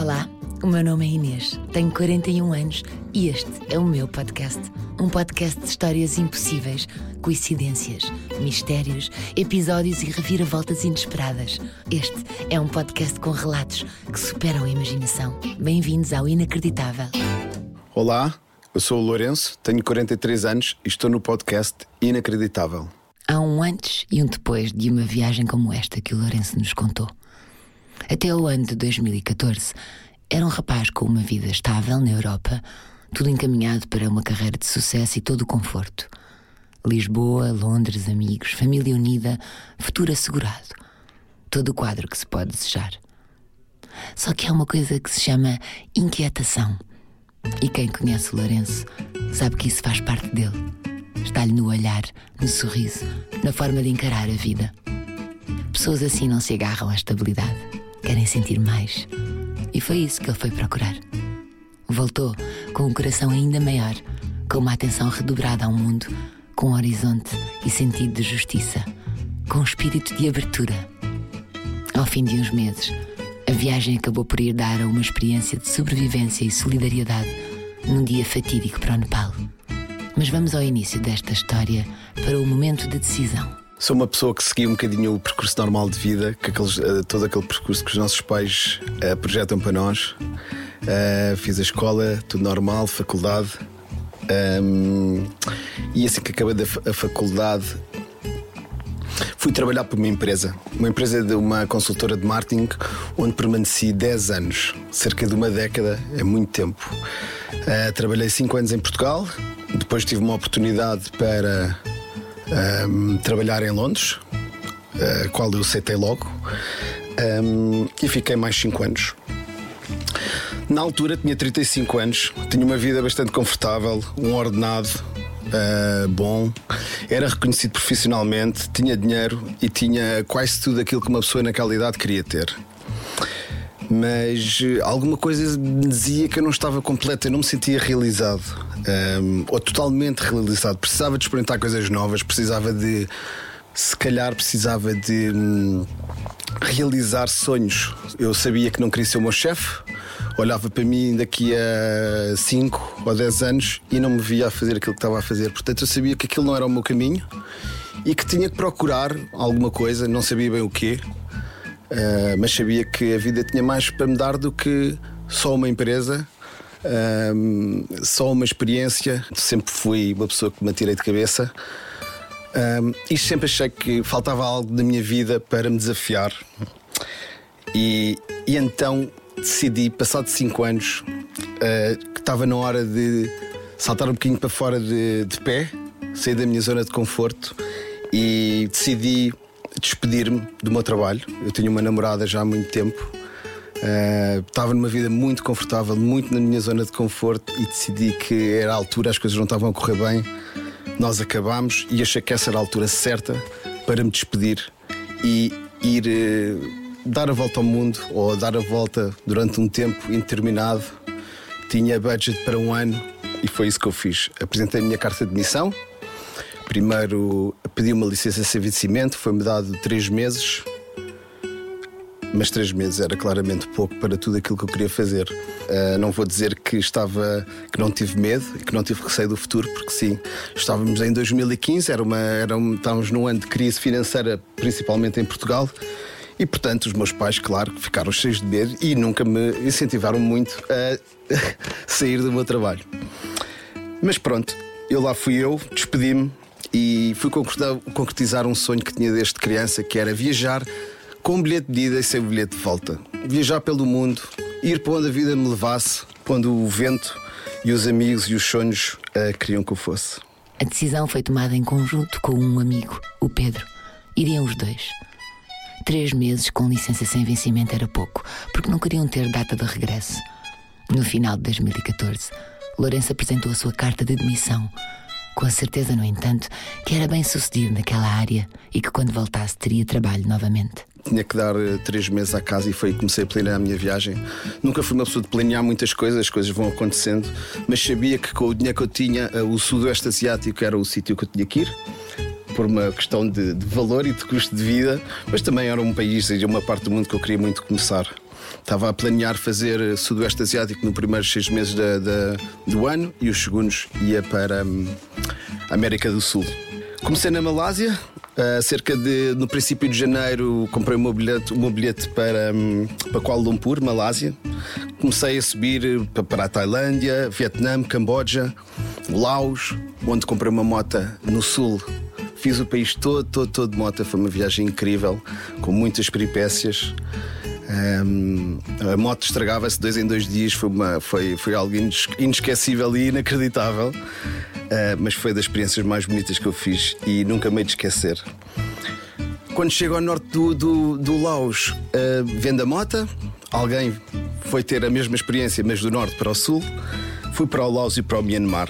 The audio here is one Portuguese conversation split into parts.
Olá, o meu nome é Inês, tenho 41 anos e este é o meu podcast. Um podcast de histórias impossíveis, coincidências, mistérios, episódios e reviravoltas inesperadas. Este é um podcast com relatos que superam a imaginação. Bem-vindos ao Inacreditável. Olá, eu sou o Lourenço, tenho 43 anos e estou no podcast Inacreditável. Há um antes e um depois de uma viagem como esta que o Lourenço nos contou. Até o ano de 2014, era um rapaz com uma vida estável na Europa, tudo encaminhado para uma carreira de sucesso e todo o conforto. Lisboa, Londres, amigos, família unida, futuro assegurado. Todo o quadro que se pode desejar. Só que há uma coisa que se chama inquietação. E quem conhece o Lourenço sabe que isso faz parte dele. Está-lhe no olhar, no sorriso, na forma de encarar a vida. Pessoas assim não se agarram à estabilidade, querem sentir mais. E foi isso que ele foi procurar. Voltou com um coração ainda maior, com uma atenção redobrada ao mundo, com um horizonte e sentido de justiça, com um espírito de abertura. Ao fim de uns meses, a viagem acabou por ir dar a uma experiência de sobrevivência e solidariedade num dia fatídico para o Nepal. Mas vamos ao início desta história para o momento de decisão. Sou uma pessoa que seguia um bocadinho o percurso normal de vida, que aqueles, uh, todo aquele percurso que os nossos pais uh, projetam para nós. Uh, fiz a escola, tudo normal, faculdade. Um, e assim que acabei a faculdade, fui trabalhar para uma empresa, uma empresa de uma consultora de marketing, onde permaneci 10 anos, cerca de uma década, é muito tempo. trabalhei 5 anos em Portugal, depois tive uma oportunidade para um, trabalhar em Londres, a qual eu aceitei logo, um, e fiquei mais 5 anos. Na altura tinha 35 anos, tinha uma vida bastante confortável, um ordenado uh, bom, era reconhecido profissionalmente, tinha dinheiro e tinha quase tudo aquilo que uma pessoa naquela idade queria ter mas eh, alguma coisa dizia que eu não estava completo, eu não me sentia realizado um, ou totalmente realizado. Precisava de experimentar coisas novas, precisava de, se calhar, precisava de hum, realizar sonhos. Eu sabia que não queria ser o meu chefe, olhava para mim daqui a 5 ou 10 anos e não me via a fazer aquilo que estava a fazer. Portanto, eu sabia que aquilo não era o meu caminho e que tinha que procurar alguma coisa, não sabia bem o quê. Uh, mas sabia que a vida tinha mais para me dar do que só uma empresa, uh, só uma experiência. Sempre fui uma pessoa que me atirei de cabeça. Uh, e sempre achei que faltava algo na minha vida para me desafiar. E, e então decidi, passado cinco anos, que estava na hora de saltar um bocadinho para fora de, de pé, sair da minha zona de conforto e decidi despedir-me do meu trabalho. Eu tinha uma namorada já há muito tempo. Uh, estava numa vida muito confortável, muito na minha zona de conforto e decidi que era a altura, as coisas não estavam a correr bem. Nós acabámos e achei que essa era a altura certa para me despedir e ir uh, dar a volta ao mundo ou dar a volta durante um tempo indeterminado. Tinha budget para um ano e foi isso que eu fiz. Apresentei a minha carta de missão Primeiro pedi uma licença sem vencimento, foi-me dado três meses, mas três meses era claramente pouco para tudo aquilo que eu queria fazer. Uh, não vou dizer que estava, que não tive medo e que não tive receio do futuro, porque sim, estávamos em 2015, era uma, era um, estávamos num ano de crise financeira, principalmente em Portugal. E portanto, os meus pais, claro, ficaram cheios de medo e nunca me incentivaram muito a sair do meu trabalho. Mas pronto, eu lá fui eu, despedi-me, e fui concretizar um sonho que tinha desde criança, que era viajar com um bilhete de ida e sem bilhete de volta. Viajar pelo mundo, ir para onde a vida me levasse, quando o vento e os amigos e os sonhos uh, queriam que eu fosse. A decisão foi tomada em conjunto com um amigo, o Pedro. Iriam os dois. Três meses com licença sem vencimento era pouco, porque não queriam ter data de regresso. No final de 2014, Lourenço apresentou a sua carta de demissão com a certeza, no entanto, que era bem sucedido naquela área e que quando voltasse teria trabalho novamente. Tinha que dar uh, três meses à casa e foi que comecei a planear a minha viagem. Nunca fui uma pessoa de planear muitas coisas, as coisas vão acontecendo, mas sabia que com o dinheiro que eu tinha, uh, o Sudoeste Asiático era o sítio que eu tinha que ir por uma questão de, de, valor e de custo de vida, mas também era um país e uma parte do mundo que eu queria muito começar. Estava a planear fazer Sudoeste Asiático no primeiros seis meses da, da, do ano e os segundos ia para hum, a América do Sul. Comecei na Malásia, Uh, cerca de no princípio de janeiro comprei um bilhete, um bilhete para, um, para Kuala Lumpur, Malásia. Comecei a subir para a Tailândia, Vietnã, Camboja, Laos, onde comprei uma moto no sul. Fiz o país todo, todo, todo de moto. Foi uma viagem incrível, com muitas peripécias. Um, a moto estragava-se dois em dois dias, foi, uma, foi, foi algo inesquecível e inacreditável. Uh, mas foi das experiências mais bonitas que eu fiz e nunca me de esquecer. Quando chego ao norte do, do, do Laos, uh, vendo a moto, alguém foi ter a mesma experiência, mas do norte para o sul. Fui para o Laos e para o Myanmar.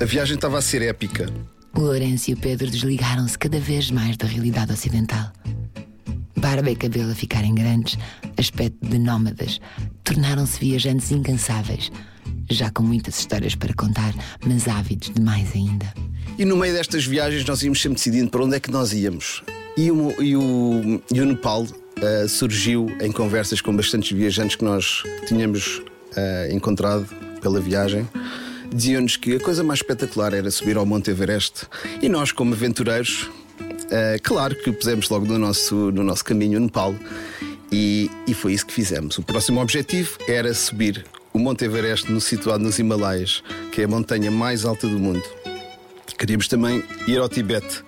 A viagem estava a ser épica. O Lourenço e o Pedro desligaram-se cada vez mais da realidade ocidental. Barba e cabelo a ficarem grandes, aspecto de nómadas, tornaram-se viajantes incansáveis já com muitas histórias para contar, mas ávidos de mais ainda. E no meio destas viagens nós íamos sempre decidindo para onde é que nós íamos. E o, e o, e o Nepal uh, surgiu em conversas com bastantes viajantes que nós tínhamos uh, encontrado pela viagem. Diziam-nos que a coisa mais espetacular era subir ao Monte Everest. E nós, como aventureiros, uh, claro que pusemos logo no nosso, no nosso caminho o Nepal. E, e foi isso que fizemos. O próximo objetivo era subir o Monte Everest, no, situado nos Himalaias, que é a montanha mais alta do mundo. Queríamos também ir ao Tibete.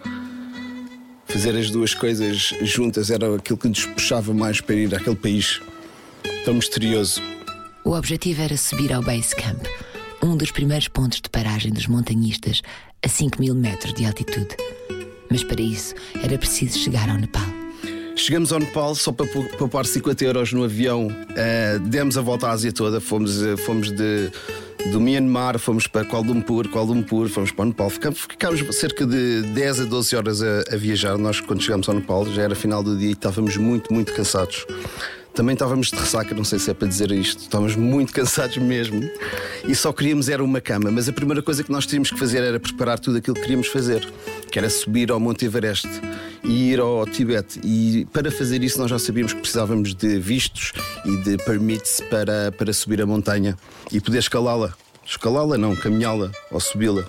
Fazer as duas coisas juntas era aquilo que nos puxava mais para ir àquele país tão misterioso. O objetivo era subir ao Base Camp, um dos primeiros pontos de paragem dos montanhistas a 5 mil metros de altitude. Mas para isso era preciso chegar ao Nepal. Chegamos ao Nepal só para poupar 50 euros no avião. Uh, demos a volta à Ásia toda. Fomos, uh, fomos de, do Myanmar, fomos para Kuala Lumpur, Kuala Lumpur, fomos para o Nepal. Ficámos, ficámos cerca de 10 a 12 horas a, a, viajar. Nós, quando chegámos ao Nepal, já era final do dia e estávamos muito, muito cansados. Também estávamos de ressaca, não sei se é para dizer isto, estávamos muito cansados mesmo e só queríamos era uma cama. Mas a primeira coisa que nós tínhamos que fazer era preparar tudo aquilo que queríamos fazer, que era subir ao Monte Everest e ir ao Tibete. E para fazer isso, nós já sabíamos que precisávamos de vistos e de permits para, para subir a montanha e poder escalá-la. Escalá-la, não, caminhá-la ou subi-la.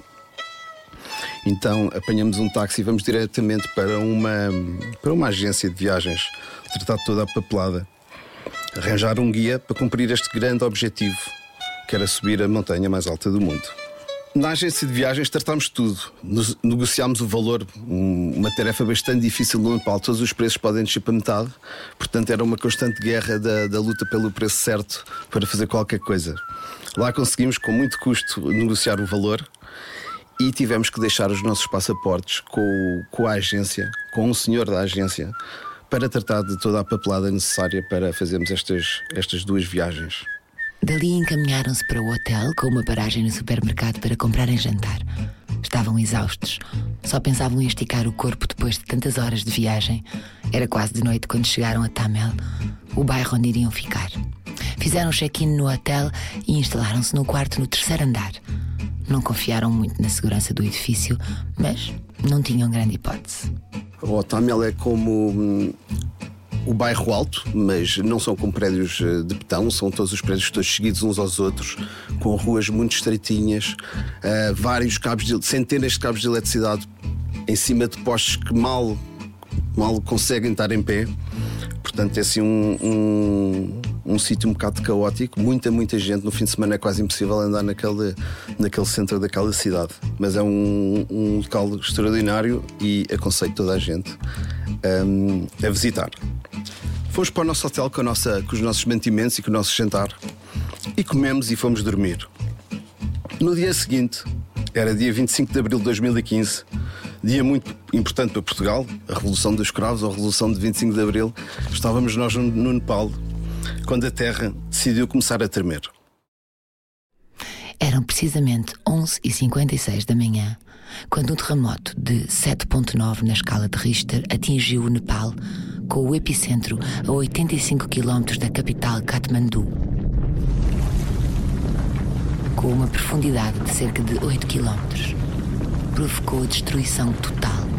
Então apanhamos um táxi e vamos diretamente para uma, para uma agência de viagens, tratar toda a papelada, arranjar um guia para cumprir este grande objetivo, que era subir a montanha mais alta do mundo. Na agência de viagens tratámos tudo. negociámos o valor, uma tarefa bastante difícil no Nepal. Todos os preços podem descer para metade. Portanto, era uma constante guerra da, da luta pelo preço certo para fazer qualquer coisa. Lá conseguimos, com muito custo, negociar o valor e tivemos que deixar os nossos passaportes com, com a agência, com o senhor da agência, para tratar de toda a papelada necessária para fazermos estas, estas duas viagens. Dali encaminharam-se para o hotel com uma paragem no supermercado para comprarem jantar. Estavam exaustos. Só pensavam em esticar o corpo depois de tantas horas de viagem. Era quase de noite quando chegaram a Tamel, o bairro onde iriam ficar. Fizeram check-in no hotel e instalaram-se no quarto no terceiro andar. Não confiaram muito na segurança do edifício, mas não tinham grande hipótese. O Tamel é como hum, o bairro alto, mas não são como prédios eh, de betão, são todos os prédios todos seguidos uns aos outros, com ruas muito estreitinhas, uh, vários cabos, de, centenas de cabos de eletricidade em cima de postes que mal, mal conseguem estar em pé. Portanto, é assim um, um, um sítio um bocado caótico, muita, muita gente. No fim de semana é quase impossível andar naquele, naquele centro daquela cidade. Mas é um, um local extraordinário e aconselho toda a gente um, a visitar. Fomos para o nosso hotel com, nossa, com os nossos mantimentos e com o nosso jantar e comemos e fomos dormir. No dia seguinte, era dia 25 de abril de 2015, dia muito importante para Portugal, a Revolução dos Cravos, a Revolução de 25 de abril. Estávamos nós no Nepal, quando a Terra decidiu começar a tremer. Eram precisamente 11h56 da manhã, quando um terremoto de 7.9 na escala de Richter atingiu o Nepal com o epicentro a 85 km da capital Katmandu. Com uma profundidade de cerca de 8 km, provocou a destruição total.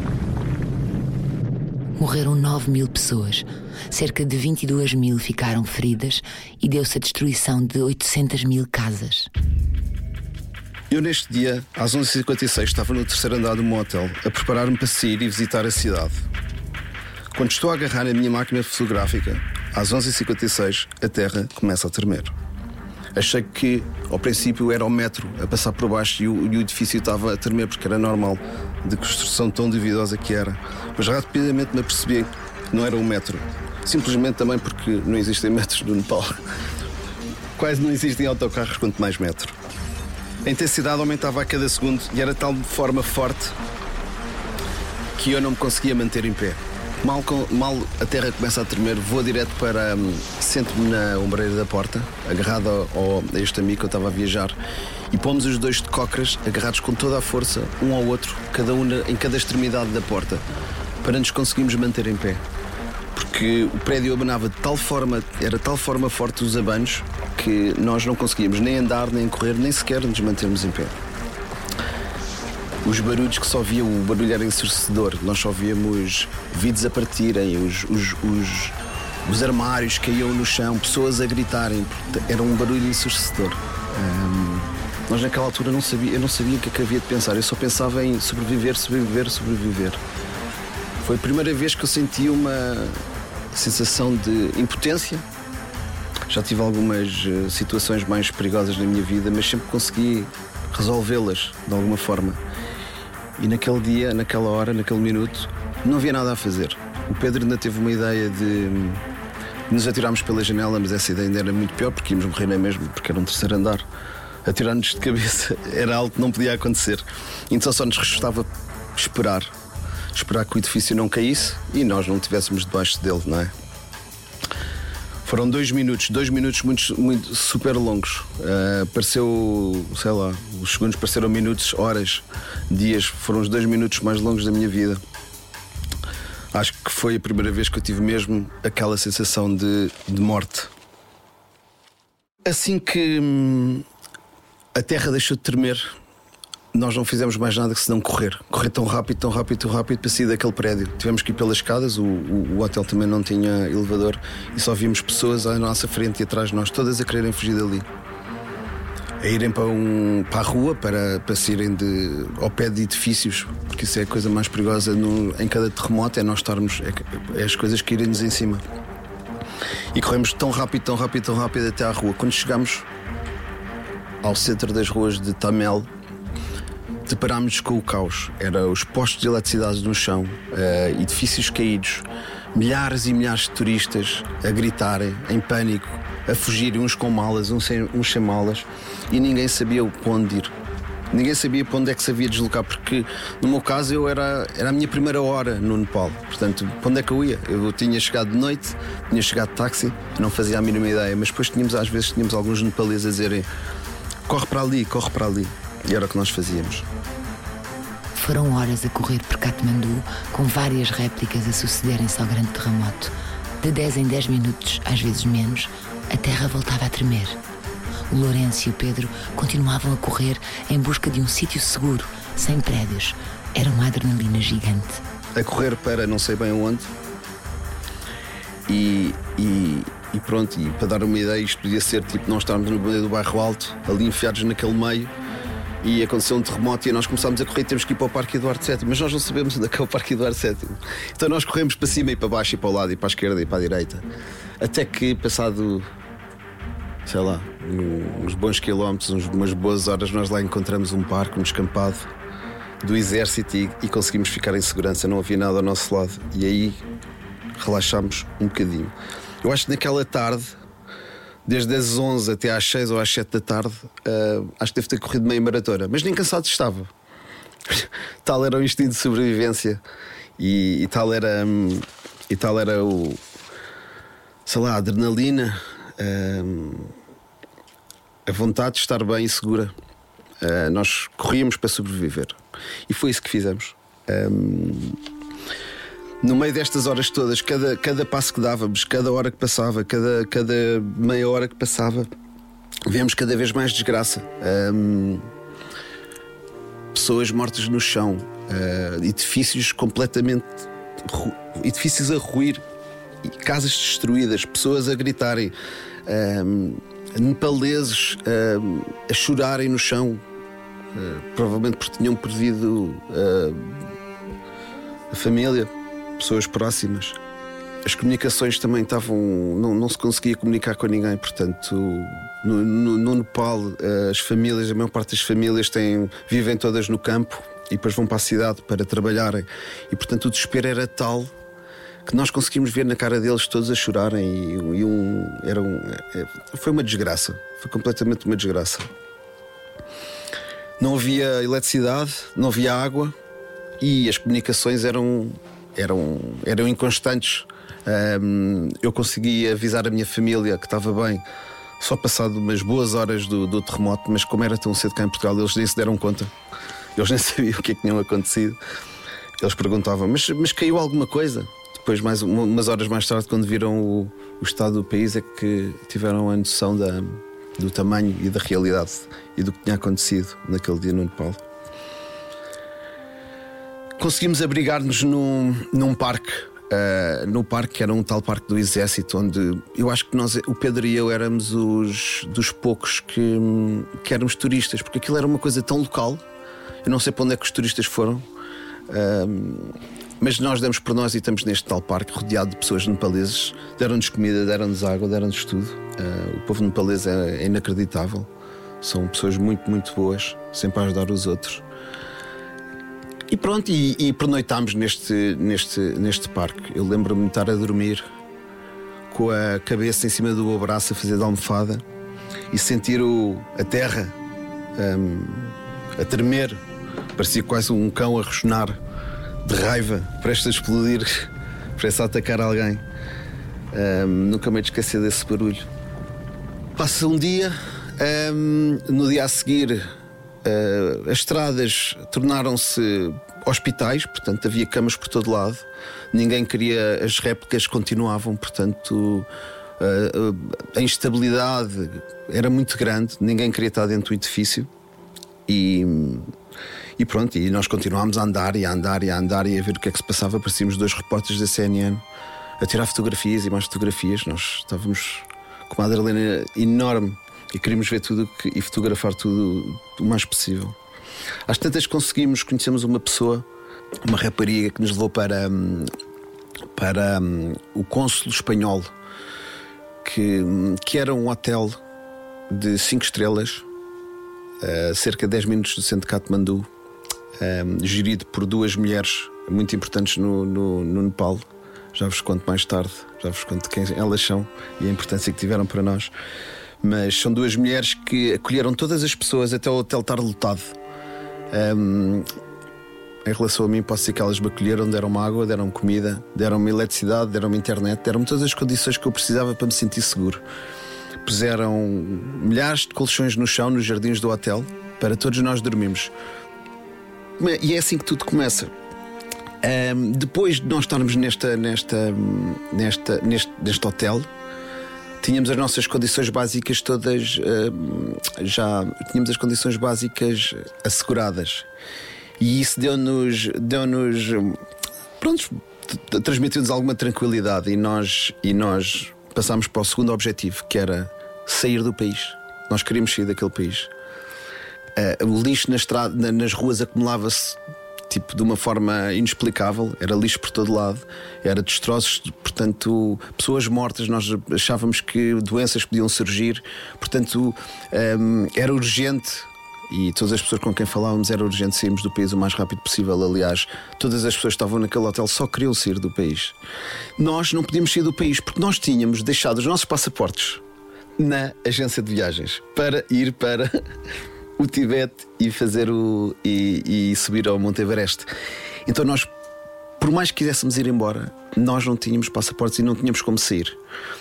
Morreram 9 mil pessoas, cerca de 22 mil ficaram feridas e deu-se a destruição de 800 mil casas. Eu, neste dia, às 11h56, estava no terceiro andar do motel a preparar-me para sair e visitar a cidade. Quando estou a agarrar a minha máquina fotográfica, às 11h56, a terra começa a tremer. Achei que, ao princípio, era o metro a passar por baixo e o, e o edifício estava a tremer, porque era normal, de construção tão duvidosa que era. Mas rapidamente me apercebi que não era o metro. Simplesmente também porque não existem metros no Nepal. Quase não existem autocarros, quanto mais metro. A intensidade aumentava a cada segundo e era de tal forma forte que eu não me conseguia manter em pé. Mal, mal a terra começa a tremer, vou direto para. Hum, Sento-me na ombreira da porta, agarrado ao, a este amigo que eu estava a viajar, e pomos os dois de cócoras, agarrados com toda a força, um ao outro, cada um em cada extremidade da porta, para nos conseguirmos manter em pé. Porque o prédio abanava de tal forma, era de tal forma forte os abanos, que nós não conseguíamos nem andar, nem correr, nem sequer nos mantermos em pé os barulhos que só via, o barulho era ensurdecedor. Nós só víamos vidros a partirem, os, os, os, os, armários caíam no chão, pessoas a gritarem. Era um barulho ensurdecedor. Um, nós naquela altura não sabia, eu não sabia o que, é que havia de pensar, eu só pensava em sobreviver, sobreviver, sobreviver. Foi a primeira vez que eu senti uma sensação de impotência. Já tive algumas eh, situações mais perigosas na minha vida, mas sempre consegui resolvê-las de alguma forma. E naquele dia, naquela hora, naquele minuto, não havia nada a fazer. O Pedro ainda teve uma ideia de, de nos atirarmos pela janela, mas essa ideia ainda era muito pior porque íamos morrer na mesmo, porque era um terceiro andar. Atirar-nos de cabeça era algo que não podia acontecer. Então só nos restava esperar. Esperar que o edifício não caísse e nós não estivéssemos debaixo dele, não é? Foram dois minutos, dois minutos muito, muito super longos. Uh, pareceu, sei lá, os segundos pareceram minutos, horas, dias. Foram os dois minutos mais longos da minha vida. Acho que foi a primeira vez que eu tive mesmo aquela sensação de, de morte. Assim que hum, a terra deixou de tremer, nós não fizemos mais nada que senão correr. Correr tão rápido, tão rápido, tão rápido para sair daquele prédio. Tivemos que ir pelas escadas, o, o, o, hotel também não tinha elevador e só vimos pessoas à nossa frente e atrás de nós, todas a quererem fugir dali. A irem para, um, para a rua para, para saírem de, ao pé de edifícios, porque isso é a coisa mais perigosa no, em cada terremoto, é nós estarmos, é, é as coisas que irem-nos em cima. E corremos tão rápido, tão rápido, tão rápido até à rua. Quando chegamos ao centro das ruas de Tamel, deparámos com o caos. Era os postos de eletricidade no chão, uh, edifícios caídos, milhares e milhares de turistas a gritarem, em pânico, a fugirem uns com malas, uns sem, uns sem malas, e ninguém sabia para onde ir. Ninguém sabia para onde é que se havia de deslocar, porque no meu caso eu era, era a minha primeira hora no Nepal. Portanto, para onde é que eu ia? Eu tinha chegado de noite, tinha chegado de táxi, não fazia a mínima ideia, mas depois tínhamos, às vezes, tínhamos alguns nepaleses a dizerem corre para ali, corre para ali. E era o que nós fazíamos. Foram horas a correr por Katmandu, com várias réplicas a sucederem-se ao grande terremoto. De 10 em 10 minutos, às vezes menos, a terra voltava a tremer. O Lourenço e o Pedro continuavam a correr em busca de um sítio seguro, sem prédios. Era uma adrenalina gigante. A correr para não sei bem onde. E, e, e pronto, e para dar uma ideia, isto podia ser tipo nós estarmos no do bairro alto, ali enfiados naquele meio e aconteceu um terremoto e nós começámos a correr temos que ir para o Parque Eduardo VII, mas nós não sabemos onde é que é o Parque Eduardo VII. Então nós corremos para cima e para baixo e para o lado e para a esquerda e para a direita. Até que passado, sei lá, uns bons quilómetros, umas boas horas, nós lá encontramos um parque, um descampado do exército e, e conseguimos ficar em segurança, não havia nada ao nosso lado. E aí relaxámos um bocadinho. Eu acho que naquela tarde desde as 11 até às 6 ou às 7 da tarde, uh, acho que deve ter corrido meia maratona, mas nem cansado estava. tal era o instinto de sobrevivência e, e tal era um, e tal era o sei lá, a adrenalina, um, a vontade de estar bem e segura. Uh, nós corríamos para sobreviver e foi isso que fizemos. Um, no meio destas horas todas, cada, cada passo que dávamos, cada hora que passava, cada, cada meia hora que passava, vemos cada vez mais desgraça. Pessoas mortas no chão, uh, edifícios completamente edifícios a ruir, casas destruídas, pessoas a gritarem, um, nepaleses um, a chorarem no chão, uh, provavelmente porque tinham perdido uh, a família, pessoas próximas. As comunicações também estavam. Não, não se conseguia comunicar com ninguém, portanto, no, no, no Nepal, uh, as famílias, a maior parte das famílias têm, vivem todas no campo e depois vão para a cidade para trabalharem. E portanto, o desespero era tal que nós conseguimos ver na cara deles todos a chorarem e, e um, era um, é, foi uma desgraça, foi completamente uma desgraça. Não havia eletricidade, não havia água e as comunicações eram eram eram inconstantes. Um, eu consegui avisar a minha família que estava bem só passado umas boas horas do, do terremoto, mas como era tão cedo cá em Portugal, eles nem se deram conta. Eles nem sabiam o que é que tinha acontecido. Eles perguntavam: mas, mas caiu alguma coisa? Depois, mais umas horas mais tarde, quando viram o, o estado do país, é que tiveram a noção da, do tamanho e da realidade e do que tinha acontecido naquele dia no Nepal. Conseguimos abrigar-nos num, num parque, uh, no parque que era um tal parque do Exército, onde eu acho que nós, o Pedro e eu, éramos os dos poucos que, que éramos turistas, porque aquilo era uma coisa tão local. Eu não sei para onde é que os turistas foram. Uh, mas nós demos por nós e estamos neste tal parque rodeado de pessoas nepaleses. Deram-nos comida, deram-nos água, deram-nos tudo. Uh, o povo nepalês é, é, inacreditável. São pessoas muito, muito boas, sempre a ajudar os outros. E pronto, e, e pernoitámos neste, neste, neste parque. Eu lembro-me de estar a dormir com a cabeça em cima do meu braço a fazer de almofada e sentir o, a terra um, a tremer. Parecia quase um cão a ressonar de raiva, prestes a explodir, prestes a atacar alguém. Um, nunca me esquecer desse barulho. Passa um dia, um, no dia a seguir, uh, as estradas tornaram-se hospitais, portanto havia camas por todo lado. Ninguém queria, as réplicas continuavam, portanto uh, a instabilidade era muito grande, ninguém queria estar dentro do edifício. E e pronto, e nós continuámos a andar e a andar e a andar e a ver o que é que se passava. Parecíamos dois repórteres da CNN a tirar fotografias e mais fotografias. Nós estávamos com uma adrenalina enorme e queríamos ver tudo e fotografar tudo o mais possível. Às tantas conseguimos, conhecemos uma pessoa, uma rapariga que nos levou para, hum, para um, o cônsulo espanhol, que, hum, que era um hotel de 5 estrelas, a cerca de 10 minutos do centro de Katmandu, um, gerido por duas mulheres muito importantes no, no, no, Nepal. Já vos conto mais tarde, já vos conto quem elas são e a importância que tiveram para nós. Mas são duas mulheres que acolheram todas as pessoas até o hotel estar lotado. Um, em relação a mim, posso dizer que elas me acolheram, deram-me água, deram-me comida, deram-me eletricidade, deram-me internet, deram-me todas as condições que eu precisava para me sentir seguro. Puseram milhares de colchões no chão, nos jardins do hotel, para todos nós dormirmos. E é assim que tudo começa. Um, depois de nós estarmos nesta, nesta, nesta, neste, neste hotel, tínhamos as nossas condições básicas todas já tínhamos as condições básicas asseguradas. E isso deu-nos deu-nos pronto transmitiu-nos alguma tranquilidade. E nós e nós passámos para o segundo objetivo que era sair do país. Nós queríamos sair daquele país. Uh, o lixo na estrada, na, nas ruas acumulava-se tipo de uma forma inexplicável, era lixo por todo lado, era destroços, portanto, pessoas mortas, nós achávamos que doenças podiam surgir, portanto, um, era urgente. E todas as pessoas com quem falávamos era urgente sairmos do país o mais rápido possível. Aliás, todas as pessoas que estavam naquele hotel só queriam sair do país. Nós não podíamos sair do país porque nós tínhamos deixado os nossos passaportes na agência de viagens para ir para o Tibete e fazer o e, e subir ao Monte Everest. Então nós, por mais que quiséssemos ir embora, nós não tínhamos passaportes e não tínhamos como sair.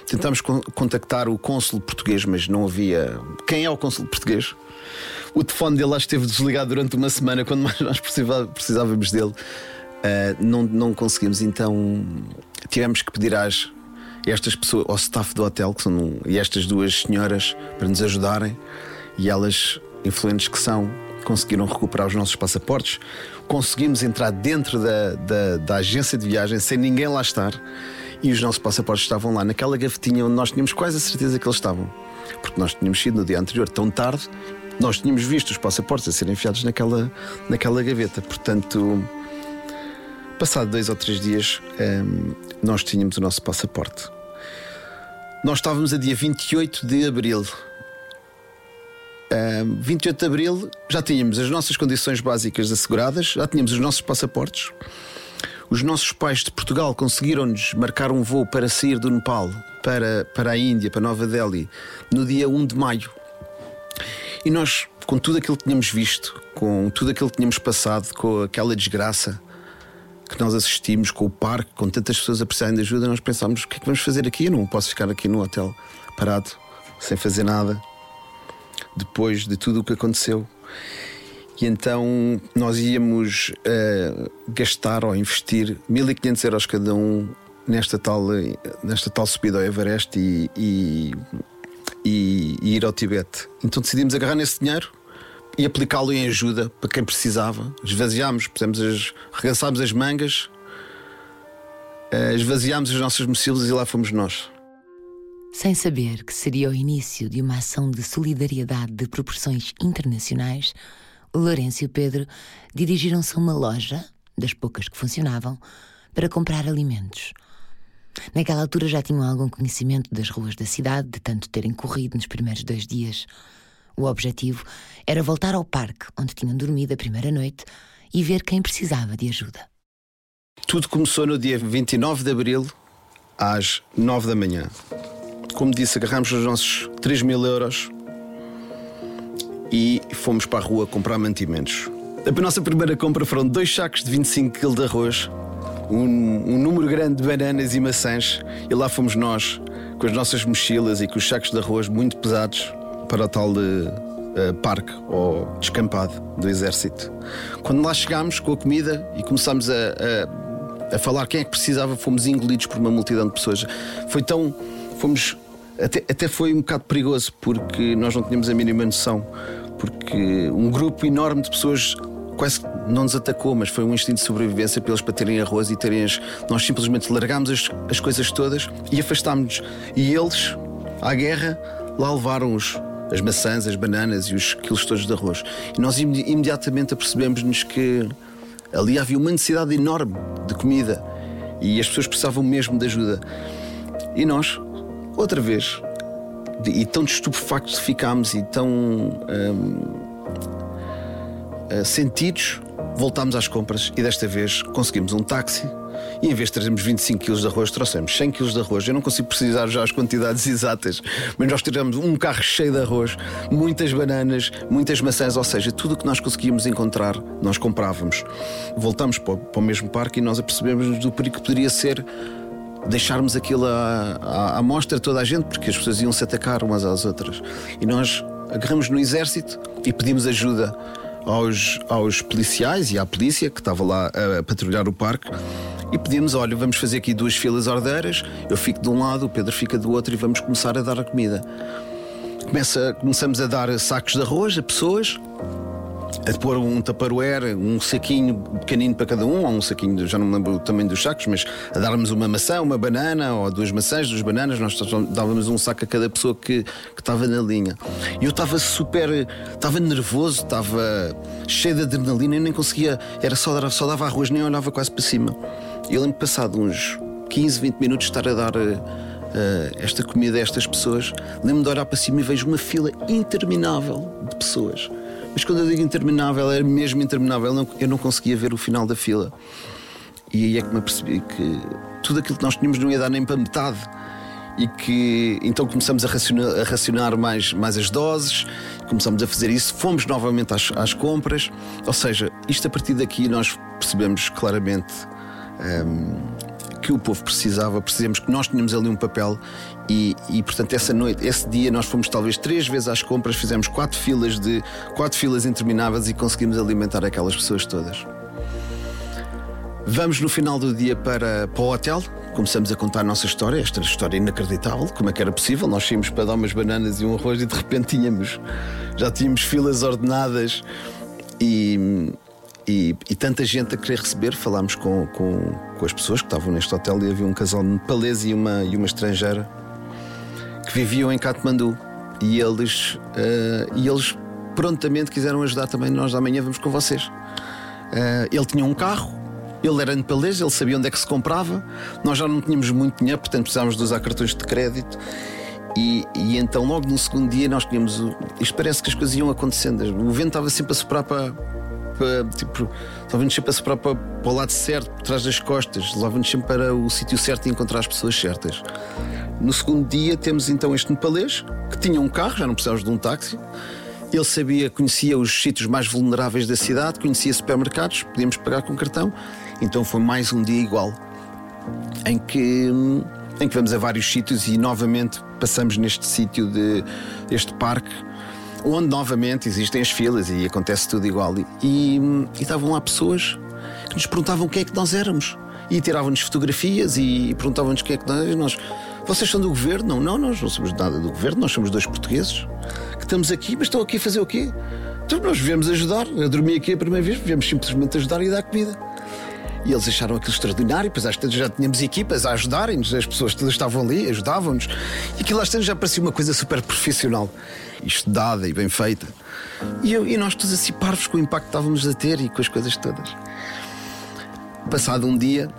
Tentámos contactar o cônsul português, mas não havia. Quem é o cônsul português? O telefone dele lá esteve desligado durante uma semana quando nós precisávamos dele. Uh, não, não conseguimos, então tivemos que pedir às estas pessoas, ao staff do hotel, que são e estas duas senhoras, para nos ajudarem. E elas influentes que são, conseguiram recuperar os nossos passaportes. Conseguimos entrar dentro da, da, da agência de viagem sem ninguém lá estar e os nossos passaportes estavam lá naquela gavetinha onde nós tínhamos quase a certeza que eles estavam. Porque nós tínhamos sido no dia anterior tão tarde, nós tínhamos visto os passaportes a serem enfiados naquela, naquela gaveta. Portanto, passado dois ou três dias, hum, nós tínhamos o nosso passaporte. Nós estávamos a dia 28 de abril. Um, 28 de abril já tínhamos as nossas condições básicas asseguradas, já tínhamos os nossos passaportes. Os nossos pais de Portugal conseguiram-nos marcar um voo para sair do Nepal para, para a Índia, para Nova Delhi, no dia 1 de maio. E nós, com tudo aquilo que tínhamos visto, com tudo aquilo que tínhamos passado, com aquela desgraça que nós assistimos, com o parque, com tantas pessoas a precisarem de ajuda, nós pensámos: o que é que vamos fazer aqui? Eu não posso ficar aqui no hotel parado, sem fazer nada, depois de tudo o que aconteceu. E então nós íamos uh, gastar ou investir 1500 euros cada um nesta tal, nesta tal subida ao Everest e, e, e, e ir ao Tibete. Então decidimos agarrar nesse dinheiro e aplicá-lo em ajuda para quem precisava. Esvaziámos, pusemos as, as mangas, uh, esvaziámos as nossas mochilas e lá fomos nós. Sem saber que seria o início de uma ação de solidariedade de proporções internacionais, Lourenço e Pedro dirigiram-se a uma loja, das poucas que funcionavam, para comprar alimentos. Naquela altura já tinham algum conhecimento das ruas da cidade, de tanto terem corrido nos primeiros dois dias. O objetivo era voltar ao parque onde tinham dormido a primeira noite e ver quem precisava de ajuda. Tudo começou no dia 29 de abril, às 9 da manhã. Como disse, agarramos os nossos 3 mil euros e fomos para a rua comprar mantimentos. A nossa primeira compra foram dois sacos de 25 kg de arroz, um, um, número grande de bananas e maçãs, e lá fomos nós, com as nossas mochilas e com os sacos de arroz muito pesados, para o tal de, uh, parque ou descampado do exército. Quando lá chegámos com a comida e começámos a, a, a falar quem é que precisava, fomos engolidos por uma multidão de pessoas. Foi tão. Fomos até, até foi um bocado perigoso porque nós não tínhamos a mínima noção porque um grupo enorme de pessoas quase não nos atacou, mas foi um instinto de sobrevivência para eles para terem arroz e terem as... Nós simplesmente largámos as, as coisas todas e afastámos-nos. E eles, à guerra, lá levaram os, as maçãs, as bananas e os quilos todos de arroz. E nós imediatamente apercebemos-nos que ali havia uma necessidade enorme de comida e as pessoas precisavam mesmo de ajuda. E nós, outra vez, e tão estupefactos ficámos e tão hum, uh, sentidos, voltámos às compras e desta vez conseguimos um táxi. E em vez de trazermos 25 kg de arroz, trouxemos 100 kg de arroz. Eu não consigo precisar já as quantidades exatas, mas nós tivemos um carro cheio de arroz, muitas bananas, muitas maçãs, ou seja, tudo o que nós conseguíamos encontrar, nós comprávamos. Voltamos para o mesmo parque e nós apercebemos do perigo que poderia ser deixarmos aquilo à, à, à mostra toda a gente, porque as pessoas iam se atacar umas às outras. E nós agarramos no exército e pedimos ajuda aos, aos policiais e à polícia que estava lá a patrulhar o parque e pedimos: olha, vamos fazer aqui duas filas ordeiras, eu fico de um lado, o Pedro fica do outro e vamos começar a dar a comida. Começa, começamos a dar sacos de arroz a pessoas a pôr um tupperware, um saquinho pequenino para cada um, ou um saquinho, já não me lembro tamanho dos sacos, mas a darmos uma maçã, uma banana, ou duas maçãs, duas bananas, nós dávamos um saco a cada pessoa que, que estava na linha. E eu estava super, estava nervoso, estava cheio de adrenalina, e nem conseguia, era só, só dava arroz, nem olhava quase para cima. E eu lembro passado uns 15, 20 minutos estar a dar. Uh, esta comida a estas pessoas, lembro-me de olhar para cima e vejo uma fila interminável de pessoas mas quando eu digo interminável, era mesmo interminável. Eu não, conseguia ver o final da fila. E aí é que me apercebi que tudo aquilo que nós tínhamos não ia dar nem para metade. E que então começamos a racionar, a racionar mais, mais as doses, começamos a fazer isso, fomos novamente às, às compras. Ou seja, isto a partir daqui nós percebemos claramente um, que o povo precisava, precisamos que nós tínhamos ali um papel e, e, portanto essa noite, esse dia nós fomos talvez três vezes às compras, fizemos quatro filas de quatro filas intermináveis e conseguimos alimentar aquelas pessoas todas. Vamos no final do dia para, para o hotel, começamos a contar a nossa história, esta história inacreditável, como é que era possível? Nós saímos para dar umas bananas e um arroz e de repente tínhamos, já tínhamos filas ordenadas E, e, e, tanta gente a querer receber. Falámos com, com, com, as pessoas que estavam neste hotel e havia um casal nepalês e uma, e uma estrangeira que viviam em Katmandu. E eles, uh, e eles prontamente quiseram ajudar também. Nós amanhã vamos com vocês. Uh, ele tinha um carro, ele era nepalês, ele sabia onde é que se comprava. Nós já não tínhamos muito dinheiro, portanto precisávamos de usar cartões de crédito. E, e, então, logo no segundo dia, nós tínhamos. Isto parece que as coisas iam acontecendo. O vento estava sempre a soprar para. Para tipo, estava-nos sempre para, para o lado certo, por trás das costas, levava-nos sempre para o sítio certo e encontrar as pessoas certas. No segundo dia, temos então este nepalês que tinha um carro, já não precisávamos de um táxi. Ele sabia, conhecia os sítios mais vulneráveis da cidade, conhecia supermercados, podíamos pagar com cartão. Então foi mais um dia igual em que, em que vamos a vários sítios e novamente passamos neste sítio de este parque onde novamente existem as filas e acontece tudo igual. E, e, e estavam lá pessoas que nos perguntavam quem é que nós éramos. E tiravam-nos fotografias e perguntavam-nos quem é que nós, nós. Vocês são do governo? Não, nós não somos nada do governo, nós somos dois portugueses que estamos aqui, mas estão aqui a fazer o quê? Então nós viemos ajudar, eu dormi aqui a primeira vez, viemos simplesmente ajudar e dar comida. E eles acharam aquilo extraordinário, pois às vezes já tínhamos equipas a ajudarem-nos, as pessoas todas estavam ali, ajudavam-nos. E aquilo às vezes já parecia uma coisa super profissional, estudada e bem feita. E, eu, e nós todos assim parvos com o impacto que estávamos a ter e com as coisas todas. Passado um dia,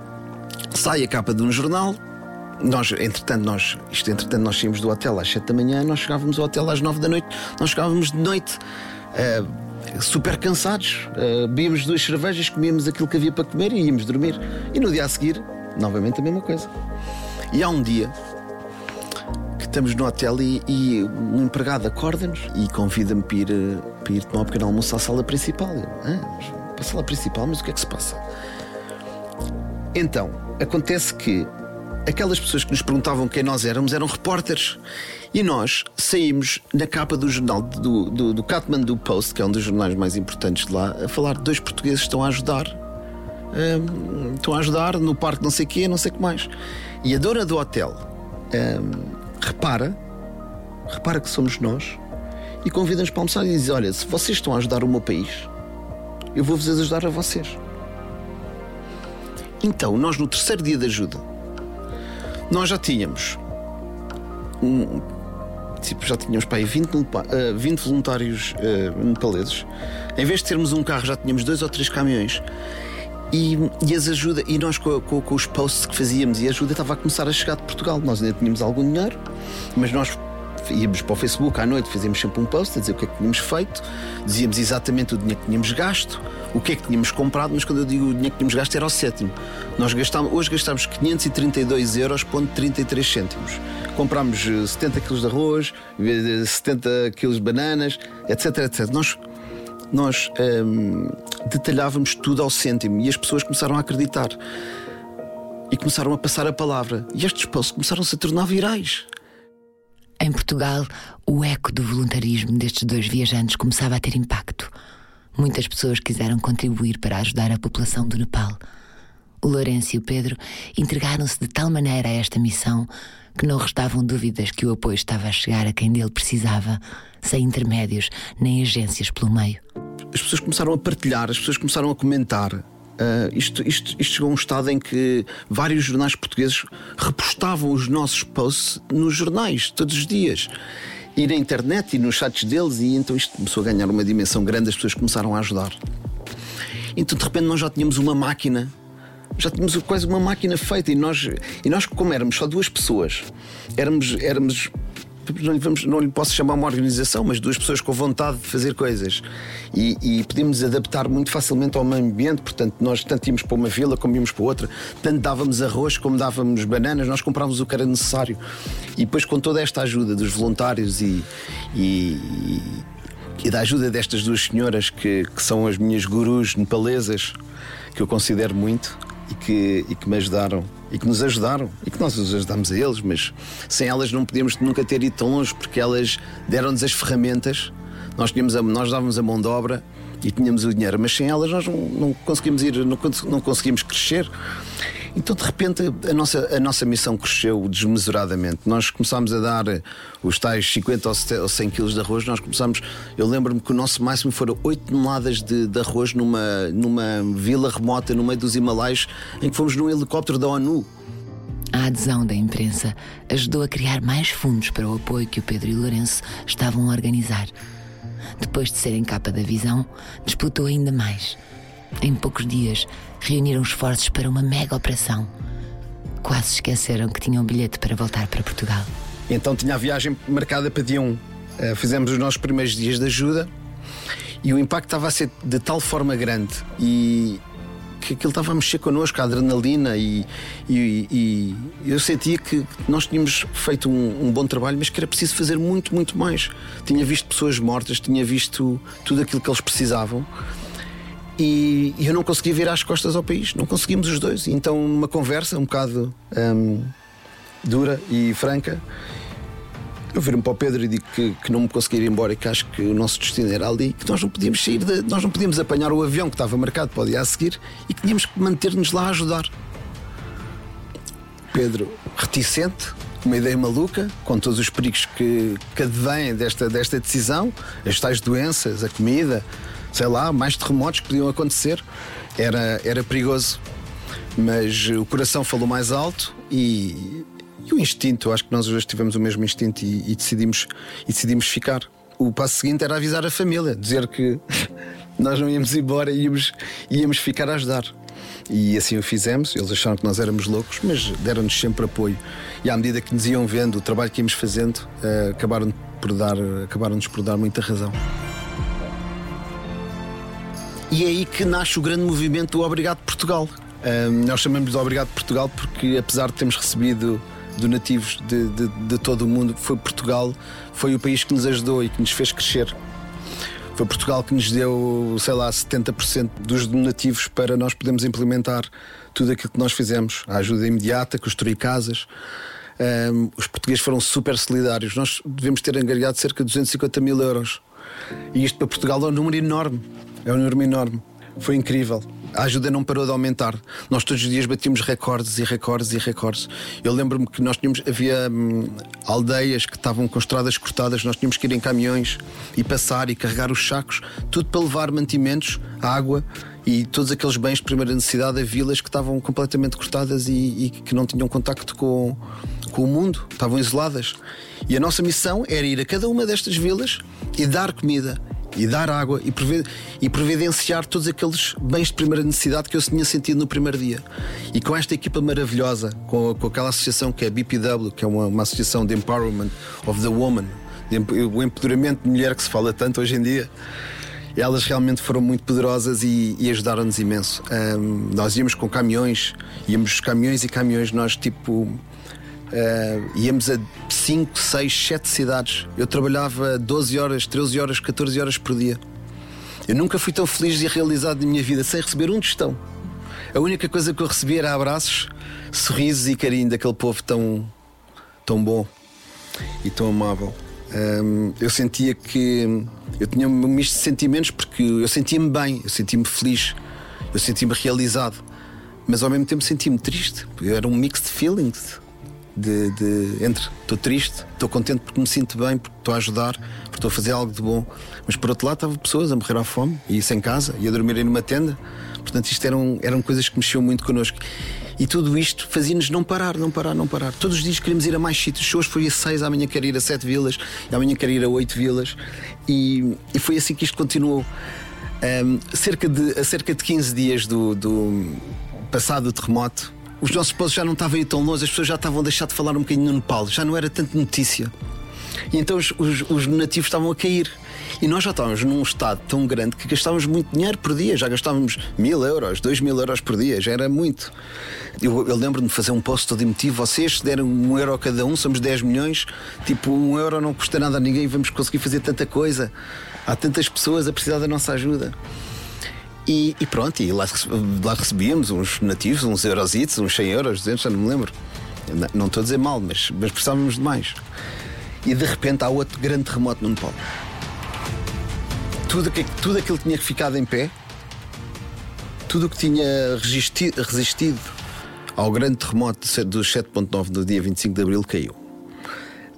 sai a capa de um jornal, nós, entretanto, nós, isto, entretanto, nós saímos do hotel às 7 da manhã, nós chegávamos ao hotel às 9 da noite, nós chegávamos de noite. Uh, super cansados, uh, bebíamos duas cervejas, comíamos aquilo que havia para comer e íamos dormir. E no dia a seguir, novamente a mesma coisa. E há um dia estamos no hotel e, e um empregado acorda-nos e convida-me para ir, para ir tomar um pequeno almoço à sala principal. Eu, ah, para a sala principal, mas o que é que se passa? Então, acontece que aquelas pessoas que nos perguntavam quem nós éramos eram repórteres. E nós saímos na capa do jornal do, do, do Kathmandu Post, que é um dos jornais mais importantes de lá, a falar de dois portugueses que estão a ajudar. Um, estão a ajudar no parque não sei o quê, não sei o que mais. E a dona do hotel um, repara, repara que somos nós e convida-nos para almoçar e diz: Olha, se vocês estão a ajudar o meu país, eu vou-vos ajudar a vocês. Então, nós no terceiro dia de ajuda, nós já tínhamos um, tipo, já tínhamos para aí 20, 20 voluntários uh, nepaleses. Em vez de termos um carro, já tínhamos dois ou três caminhões. E, e as ajuda, e nós com, com, com, os posts que fazíamos, e a ajuda estava a começar a chegar de Portugal. Nós ainda tínhamos algum dinheiro, mas nós íamos para o Facebook à noite, fazíamos sempre um post a dizer o que é que tínhamos feito, dizíamos exatamente o dinheiro que tínhamos gasto, o que é que tínhamos comprado, mas quando eu digo o dinheiro que tínhamos gasto era o sétimo. Nós gastámos, hoje gastámos 532 euros, ponto 33 cêntimos. Comprámos 70 eh, kg de arroz, 70 eh, kg de bananas, etc, etc. Nós, nós hum, detalhávamos tudo ao cêntimo e as pessoas começaram a acreditar. E começaram a passar a palavra. E estes posts começaram -se a tornar virais. Em Portugal, o eco do voluntarismo destes dois viajantes começava a ter impacto. Muitas pessoas quiseram contribuir para ajudar a população do Nepal. O Lourenço e o Pedro entregaram-se de tal maneira a esta missão que não restavam dúvidas que o apoio estava a chegar a quem dele precisava, sem intermédios nem agências pelo meio. As pessoas começaram a partilhar, as pessoas começaram a comentar. Uh, isto, isto, isto, chegou a um estado em que vários jornais portugueses repostavam os nossos posts nos jornais, todos os dias. E na internet e nos sites deles, e então isto começou a ganhar uma dimensão grande, as pessoas começaram a ajudar. Então de repente nós já tínhamos uma máquina, já tínhamos quase uma máquina feita, e nós, e nós como éramos só duas pessoas, éramos, éramos não lhe, vamos, não lhe posso chamar uma organização, mas duas pessoas com vontade de fazer coisas. E, e podíamos adaptar muito facilmente ao meio ambiente, portanto, nós tanto íamos para uma vila como íamos para outra, tanto dávamos arroz como dávamos bananas, nós comprávamos o que era necessário. E depois, com toda esta ajuda dos voluntários e, e e da ajuda destas duas senhoras que, que são as minhas gurus nepalesas, que eu considero muito e que, e que me ajudaram e que nos ajudaram e que nós os ajudamos a eles, mas sem elas não podíamos nunca ter ido tão longe porque elas deram-nos as ferramentas, nós, tínhamos a, nós dávamos a mão de obra e tínhamos o dinheiro, mas sem elas nós não, não conseguimos ir, não, não conseguimos crescer. Então, de repente, a nossa, a nossa missão cresceu desmesuradamente. Nós começámos a dar os tais 50 ou 100 quilos de arroz. Nós começámos, eu lembro-me que o nosso máximo foram 8 toneladas de, de, arroz numa, numa vila remota no meio dos Himalaias, em que fomos num helicóptero da ONU. A adesão da imprensa ajudou a criar mais fundos para o apoio que o Pedro e o Lourenço estavam a organizar. Depois de serem capa da visão, disputou ainda mais. Em poucos dias, reuniram esforços para uma mega operação. Quase esqueceram que tinham um bilhete para voltar para Portugal. Então tinha a viagem marcada para dia 1. Uh, fizemos os nossos primeiros dias de ajuda e o impacto estava a ser de tal forma grande e que aquilo estava a mexer connosco, a adrenalina, e, e, e eu sentia que nós tínhamos feito um, um, bom trabalho, mas que era preciso fazer muito, muito mais. Tinha visto pessoas mortas, tinha visto tudo aquilo que eles precisavam e, e, eu não conseguia virar as costas ao país, não conseguimos os dois. Então, numa conversa um bocado um, dura e franca, eu viro-me para o Pedro e digo que, que, não me conseguia ir embora e que acho que o nosso destino era ali, que nós não podíamos sair, de, nós não podíamos apanhar o avião que estava marcado para o dia a seguir e que tínhamos que manter-nos lá a ajudar. Pedro, reticente, uma ideia maluca, com todos os perigos que, que advêm desta, desta decisão, as tais doenças, a comida, sei lá, mais terremotos que podiam acontecer. Era, era perigoso. Mas o coração falou mais alto e, e o instinto, acho que nós hoje tivemos o mesmo instinto e, e, decidimos, e decidimos ficar. O passo seguinte era avisar a família, dizer que nós não íamos embora íamos, íamos ficar a ajudar. E assim o fizemos. Eles acharam que nós éramos loucos, mas deram-nos sempre apoio. E à medida que nos iam vendo o trabalho que íamos fazendo, uh, acabaram por dar, acabaram-nos por dar muita razão. E é aí que nasce o grande movimento do Obrigado Portugal. Nós chamamos de Obrigado Portugal porque, apesar de termos recebido donativos de, de, de, todo o mundo, foi Portugal, foi o país que nos ajudou e que nos fez crescer. Foi Portugal que nos deu, sei lá, 70% dos donativos para nós podermos implementar tudo aquilo que nós fizemos. A ajuda imediata, construir casas. Um, os portugueses foram super solidários. Nós devemos ter angariado cerca de 250 mil euros. E isto para Portugal é um número enorme. É um número enorme. Foi incrível. A ajuda não parou de aumentar. Nós todos os dias batíamos recordes e recordes e recordes. Eu lembro-me que nós tínhamos, havia hum, aldeias que estavam com estradas cortadas, nós tínhamos que ir em caminhões e passar e carregar os sacos, tudo para levar mantimentos, água e todos aqueles bens de primeira necessidade a vilas que estavam completamente cortadas e, e que não tinham contacto com, com o mundo, estavam isoladas. E a nossa missão era ir a cada uma destas vilas e dar comida e dar água e, e providenciar todos aqueles bens de primeira necessidade que eu tinha sentido no primeiro dia. E com esta equipa maravilhosa, com, com aquela associação que é a BPW, que é uma, uma associação de Empowerment of the Woman, o empoderamento de mulher que se fala tanto hoje em dia. Elas realmente foram muito poderosas e, e ajudaram-nos imenso. Um, nós íamos com caminhões, íamos caminhões e caminhões, nós tipo Uh, íamos a 5, 6, 7 cidades. Eu trabalhava 12 horas, 13 horas, 14 horas por dia. Eu nunca fui tão feliz e realizado na minha vida sem receber um tostão. A única coisa que eu recebia era abraços, sorrisos e carinho daquele povo tão, tão bom e tão amável. Um, eu sentia que eu tinha um misto de sentimentos porque eu sentia-me bem, eu sentia-me feliz, eu sentia-me realizado, mas ao mesmo tempo sentia-me triste. Era um mix de feelings de, de entre estou triste, estou contente porque me sinto bem, porque estou a ajudar, porque estou a fazer algo de bom. Mas por outro lado, estava pessoas a morrer à fome e sem casa e a dormirem numa tenda. Portanto, isto eram, eram coisas que mexiam muito connosco. E tudo isto fazia-nos não parar, não parar, não parar. Todos os dias queríamos ir a mais sítios. Hoje foi a seis, amanhã quero ir a sete vilas, amanhã quero ir a oito vilas. E, e foi assim que isto continuou. Um, cerca de, a cerca de 15 dias do, do passado terremoto, os nossos esposos já não estavam aí tão longe, as pessoas já estavam a deixar de falar um bocadinho no Nepal, já não era tanto notícia. E então os, os, os nativos estavam a cair. E nós já estávamos num estado tão grande que gastávamos muito dinheiro por dia, já gastávamos mil euros, dois mil euros por dia, já era muito. Eu, eu lembro-me de fazer um post todo emotivo: vocês se deram um euro a cada um, somos 10 milhões, tipo, um euro não custa nada a ninguém, vamos conseguir fazer tanta coisa. Há tantas pessoas a precisar da nossa ajuda. E, e, pronto, e lá, lá, recebíamos uns nativos, uns eurositos, uns 100 euros, 200, já não me lembro. Não estou a dizer mal, mas, mas precisávamos de mais. E de repente há outro grande terremoto no Nepal. Tudo, tudo aquilo que tinha ficado em pé, tudo o que tinha resistido, resistido ao grande terremoto dos 7.9 do dia 25 de Abril caiu.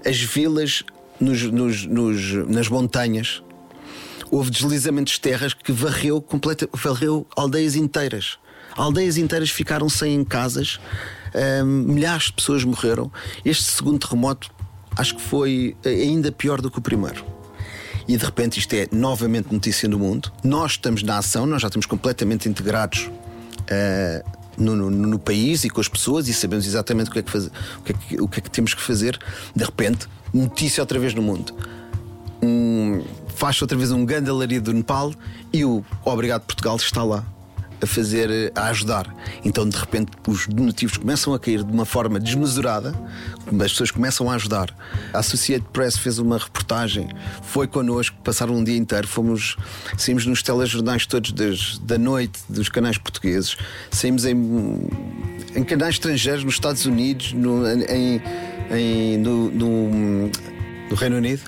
As vilas nos, nos, nos, nas montanhas houve deslizamentos de terras que varreu, completa, varreu aldeias inteiras. Aldeias inteiras ficaram sem casas, milhares de pessoas morreram. Este segundo terremoto acho que foi ainda pior do que o primeiro. E de repente isto é novamente notícia no mundo. Nós estamos na ação, nós já estamos completamente integrados uh, no, no, no, país e com as pessoas e sabemos exatamente o que, é que faz, o, que é que, o que é que temos que fazer. De repente, notícia outra vez no mundo. Faz outra vez um grande alarido do Nepal e o Obrigado Portugal está lá a fazer, a ajudar. Então, de repente, os donativos começam a cair de uma forma desmesurada, as pessoas começam a ajudar. A Associated Press fez uma reportagem, foi connosco, passaram um dia inteiro, fomos, saímos nos telejornais todos das, da noite dos canais portugueses, saímos em, em canais estrangeiros, nos Estados Unidos, no, em, em no, no, no Reino Unido.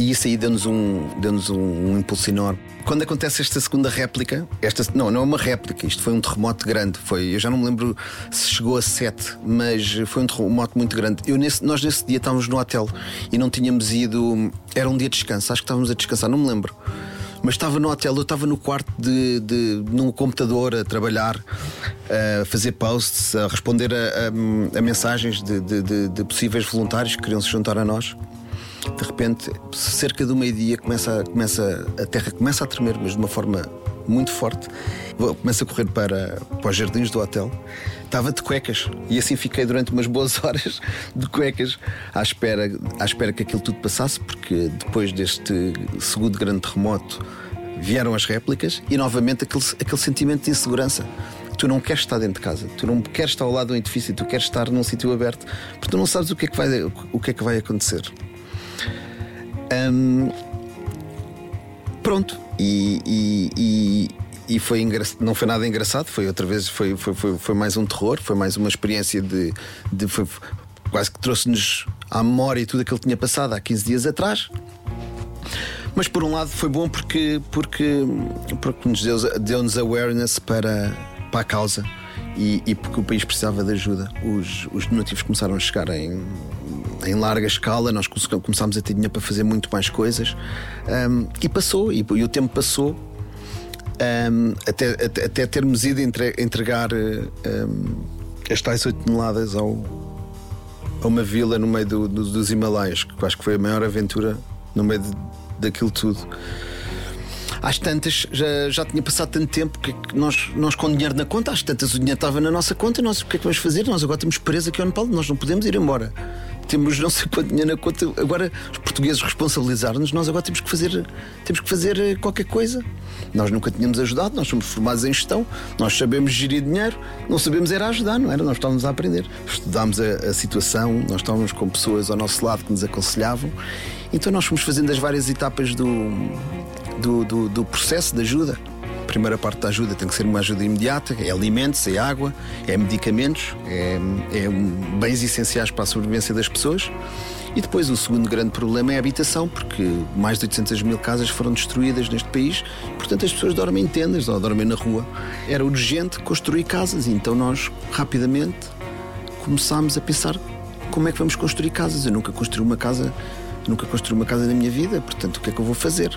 E isso aí deu-nos um, deu um, um impulso enorme. Quando acontece esta segunda réplica, esta, não, não é uma réplica, isto foi um terremoto grande. Foi, eu já não me lembro se chegou a sete, mas foi um terremoto muito grande. Eu nesse, nós nesse dia estávamos no hotel e não tínhamos ido. Era um dia de descanso, acho que estávamos a descansar, não me lembro mas estava no hotel, eu estava no quarto de, de num computador a trabalhar, a fazer posts, a responder a, a, a mensagens de, de, de, possíveis voluntários que queriam se juntar a nós de repente, cerca do meio-dia, começa, começa, a terra começa a tremer, mas de uma forma muito forte. Começa a correr para, para os jardins do hotel. Estava de cuecas e assim fiquei durante umas boas horas de cuecas à espera, à espera que aquilo tudo passasse, porque depois deste segundo grande terremoto vieram as réplicas e novamente aquele, aquele sentimento de insegurança tu não queres estar dentro de casa, tu não queres estar ao lado do edifício, tu queres estar num sítio aberto, porque tu não sabes o que é que vai, o que é que vai acontecer. Um, pronto, e, e, e, e foi não foi nada engraçado, foi outra vez, foi, foi, foi, foi mais um terror, foi mais uma experiência de. de foi, quase que trouxe-nos à memória tudo aquilo que tinha passado há 15 dias atrás. Mas por um lado foi bom porque, porque, porque nos deu-nos deu awareness para, para a causa e, e, porque o país precisava de ajuda. Os, os donativos começaram a chegar em em larga escala, nós começámos a ter dinheiro para fazer muito mais coisas um, e passou, e, e, o tempo passou um, até, até, até, termos ido entre, entregar um, as tais 8 toneladas ao, a uma vila no meio do, do, dos Himalaias, que acho que foi a maior aventura no meio de, daquilo tudo às tantas já, já tinha passado tanto tempo que nós, nós com dinheiro na conta, às tantas o dinheiro estava na nossa conta, nós o que é que vamos fazer? Nós agora estamos presos aqui ao Nepal, nós não podemos ir embora temos não sei quanto dinheiro na conta. Agora os portugueses responsabilizaram-nos, nós agora temos que fazer, temos que fazer eh, qualquer coisa. Nós nunca tínhamos ajudado, nós somos formados em gestão, nós sabemos gerir dinheiro, não sabemos era ajudar, não era? Nós estávamos a aprender. Estudámos a, a situação, nós estávamos com pessoas ao nosso lado que nos aconselhavam. Então nós fomos fazendo as várias etapas do, do, do, do processo de ajuda primeira parte da ajuda tem que ser uma ajuda imediata, é alimentos, é água, é medicamentos, é, é bens essenciais para a sobrevivência das pessoas. E depois o segundo grande problema é a habitação, porque mais de 800 mil casas foram destruídas neste país, portanto as pessoas dormem em tendas ou dormem na rua. Era urgente construir casas, então nós rapidamente começámos a pensar como é que vamos construir casas. Eu nunca construí uma casa, nunca construí uma casa na minha vida, portanto o que é que eu vou fazer?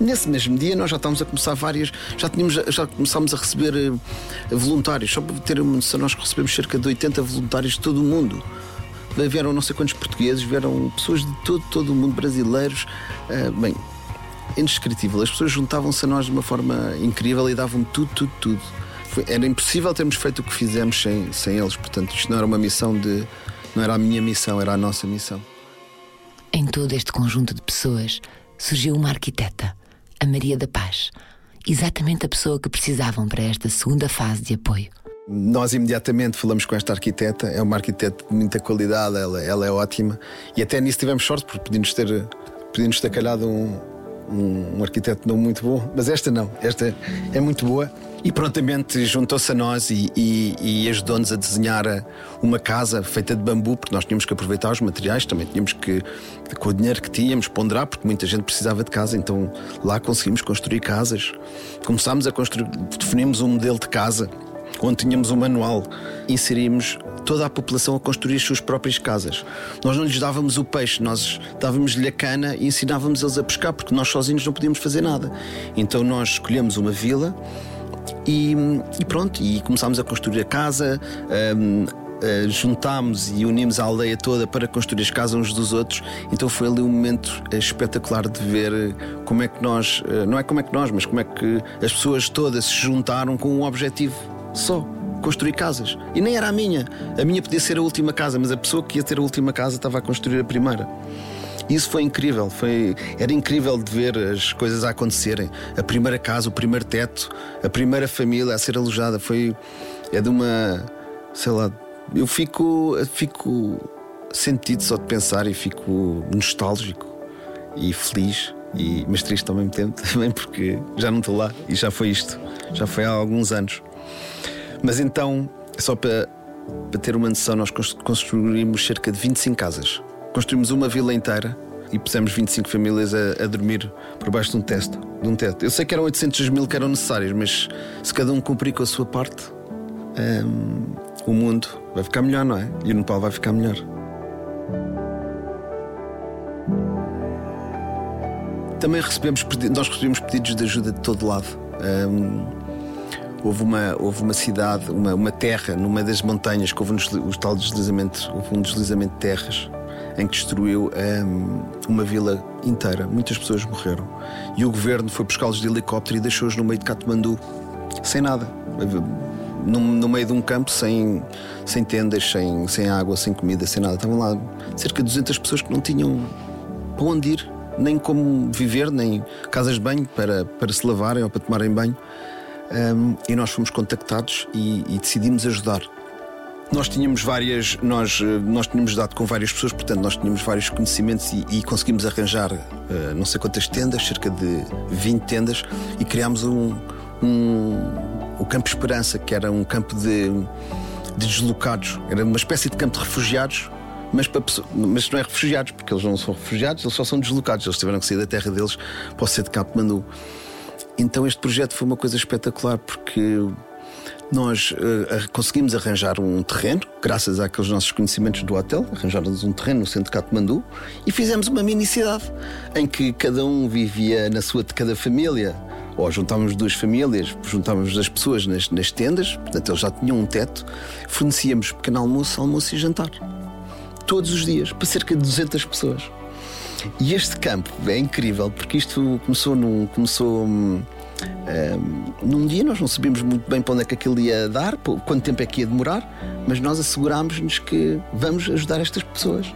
Nesse mesmo dia nós já estávamos a começar várias, já tínhamos, já começámos a receber uh, voluntários. Só para ter uma noção, nós recebemos cerca de 80 voluntários de todo o mundo. Vieram não sei quantos portugueses, vieram pessoas de todo, todo o mundo, brasileiros. Uh, bem, indescritível. As pessoas juntavam-se a nós de uma forma incrível e davam tudo, tudo, tudo. Foi, era impossível termos feito o que fizemos sem, sem eles. Portanto, isto não era uma missão de. Não era a minha missão, era a nossa missão. Em todo este conjunto de pessoas surgiu uma arquiteta a Maria da Paz, exatamente a pessoa que precisavam para esta segunda fase de apoio. Nós imediatamente falamos com esta arquiteta, é uma arquiteta de muita qualidade, ela, ela é ótima e até nisso tivemos sorte porque podíamos ter, podíamos ter calhado um, um, um arquiteto não muito bom, mas esta não, esta é muito boa e prontamente juntou-se a nós e, e, e ajudou-nos a desenhar uma casa feita de bambu, porque nós tínhamos que aproveitar os materiais, também tínhamos que, com o dinheiro que tínhamos, ponderar, porque muita gente precisava de casa, então lá conseguimos construir casas. Começámos a construir, definimos um modelo de casa onde tínhamos um manual, inserimos toda a população a construir as suas próprias casas. Nós não lhes dávamos o peixe, nós dávamos-lhe a cana e ensinávamos eles a pescar, porque nós sozinhos não podíamos fazer nada. Então nós escolhemos uma vila e, e pronto, e começámos a construir a casa. Um, Uh, juntámos e unimos a aldeia toda para construir as casas uns dos outros. Então foi ali um momento espetacular de ver como é que nós, uh, não é como é que nós, mas como é que as pessoas todas se juntaram com um objetivo só. Construir casas. E nem era a minha. A minha podia ser a última casa, mas a pessoa que ia ter a última casa estava a construir a primeira. Isso foi incrível, foi, era incrível de ver as coisas a acontecerem. A primeira casa, o primeiro teto, a primeira família a ser alojada. Foi. É de uma. Sei lá. Eu fico. Fico sentido só de pensar e fico nostálgico e feliz, e, mas triste ao mesmo tempo também, porque já não estou lá e já foi isto. Já foi há alguns anos. Mas então, só para, para ter uma noção, nós construímos cerca de 25 casas. Construímos uma vila inteira e pusemos 25 famílias a, a, dormir por baixo de um, teto, de um teto. Eu sei que eram 800 mil que eram necessários, mas se cada um cumprir com a sua parte, um, o mundo vai ficar melhor, não é? E o Nepal vai ficar melhor. Também recebemos, nós recebemos pedidos de ajuda de todo lado. Um, houve uma, houve uma cidade, uma, uma terra numa das montanhas que houve um, tal deslizamento, houve um deslizamento de terras em que destruiu um, uma vila inteira. Muitas pessoas morreram. E o governo foi buscá-los de helicóptero e deixou-os no meio de Katmandu, sem nada. No, no, meio de um campo, sem, sem tendas, sem, sem água, sem comida, sem nada. Estavam lá cerca de 200 pessoas que não tinham para onde ir, nem como viver, nem casas de banho para, para se lavarem ou para tomarem banho. Um, e nós fomos contactados e, e decidimos ajudar. Nós tínhamos várias, nós, eh, nós tínhamos dado com várias pessoas, portanto, nós tínhamos vários conhecimentos e, e conseguimos arranjar uh, não sei quantas tendas, cerca de 20 tendas, e criámos um, um, o Campo Esperança, que era um campo de, de deslocados, era uma espécie de campo de refugiados, mas, para, mas não é refugiados, porque eles não são refugiados, eles só são deslocados, eles tiveram que sair da terra deles para o ser de Manu. Então este projeto foi uma coisa espetacular, porque nós uh, conseguimos arranjar um terreno, graças àqueles nossos conhecimentos do hotel, arranjámos um terreno no centro de Katmandu e fizemos uma mini cidade em que cada um vivia na sua de cada família. Ou juntávamos duas famílias, juntávamos as pessoas nas, nas tendas, portanto eles já tinham um teto, fornecíamos pequeno almoço, almoço e jantar. Todos os dias, para cerca de 200 pessoas. E este campo é incrível porque isto começou num. Começou, hum, um, num dia nós não sabíamos muito bem para onde é que aquilo ia dar, quanto tempo é que ia demorar, mas nós assegurámos-nos que vamos ajudar estas pessoas.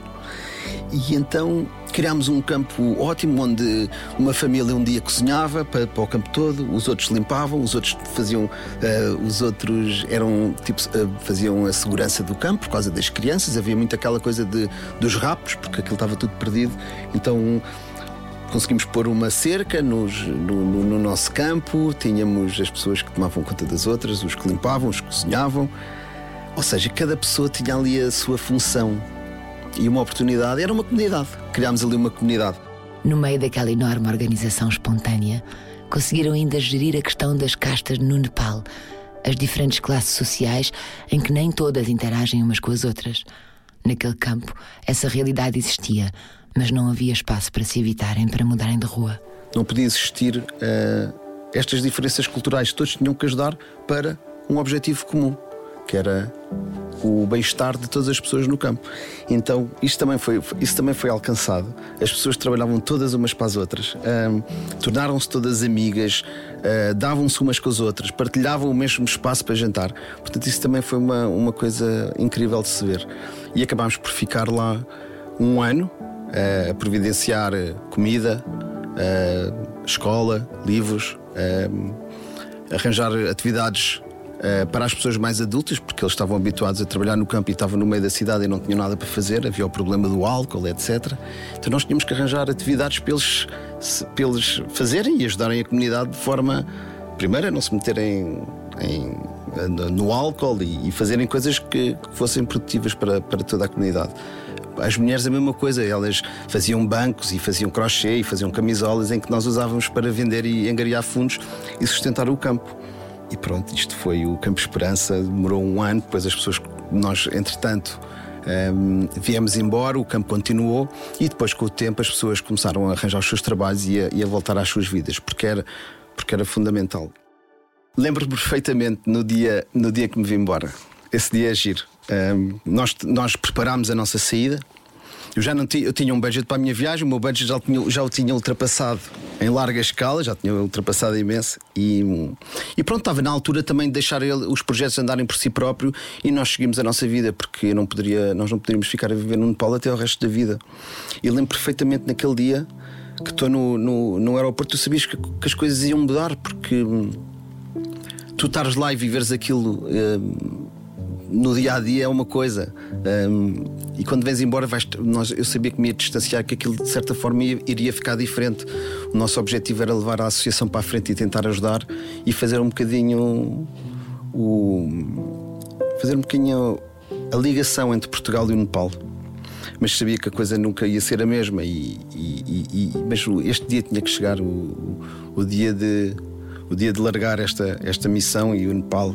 E então criámos um campo ótimo onde uma família um dia cozinhava para, para o campo todo, os outros limpavam, os outros faziam, uh, os outros eram tipo uh, faziam a segurança do campo por causa das crianças. Havia muito aquela coisa de, dos rapos porque aquilo estava tudo perdido. Então conseguimos pôr uma cerca nos, no, no, no, nosso campo, tínhamos as pessoas que tomavam conta das outras, os que limpavam, os que cozinhavam. Ou seja, cada pessoa tinha ali a sua função e uma oportunidade. Era uma comunidade. Criámos ali uma comunidade. No meio daquela enorme organização espontânea, conseguiram ainda gerir a questão das castas no Nepal, as diferentes classes sociais em que nem todas interagem umas com as outras. Naquele campo, essa realidade existia mas não havia espaço para se evitarem, para mudarem de rua. Não podia existir uh, estas diferenças culturais. Todos tinham que ajudar para um objetivo comum, que era o bem-estar de todas as pessoas no campo. Então, isto também foi, isso também foi alcançado. As pessoas trabalhavam todas umas para as outras, uh, tornaram-se todas amigas, uh, davam-se umas com as outras, partilhavam o mesmo espaço para jantar. Portanto, isso também foi uma, uma coisa incrível de se ver. E acabámos por ficar lá um ano a providenciar comida, uh, escola, livros, arranjar atividades para as pessoas mais adultas, porque eles estavam habituados a trabalhar no campo e estavam no meio da cidade e não tinham nada para fazer, havia o problema do álcool, etc. Então nós tínhamos que arranjar atividades para eles, para eles fazerem e ajudarem a comunidade de forma, primeiro, a não se meterem em, no álcool e, e fazerem coisas que, que fossem produtivas para, para toda a comunidade. As mulheres a mesma coisa, elas faziam bancos e faziam crochê e faziam camisolas em que nós usávamos para vender e angariar fundos e sustentar o campo. e, pronto, isto foi o Campo Esperança. Demorou um ano, depois as pessoas, nós, entretanto, um, viemos embora, o campo continuou e depois, com o tempo, as pessoas começaram a arranjar os seus trabalhos e a, e a voltar às suas vidas, porque era, porque era fundamental. Lembro-me perfeitamente no dia, no dia que me vim embora. Esse dia é giro. Nós, nós preparámos a nossa saída. Eu já não tinha, eu tinha um budget para a minha viagem, o meu budget já, tinha, já o tinha ultrapassado em larga escala, já tinha ultrapassado imenso. E, e pronto, estava na altura também de deixar ele, os projetos andarem por si próprio e nós seguimos a nossa vida, porque não poderia, nós não poderíamos ficar a viver no Nepal até o resto da vida. E lembro perfeitamente naquele dia que estou no, no, no aeroporto, tu sabias que, que as coisas iam mudar, porque tu estares lá e viveres aquilo. No dia a dia é uma coisa. Um, e quando vens embora, vais, nós, eu sabia que me ia distanciar, que aquilo de certa forma ia, iria ficar diferente. O nosso objetivo era levar a associação para a frente e tentar ajudar e fazer um bocadinho o. fazer um bocadinho a ligação entre Portugal e o Nepal. Mas sabia que a coisa nunca ia ser a mesma. E, e, e mas este dia tinha que chegar o, o, o dia de o dia de largar esta, esta missão e o Nepal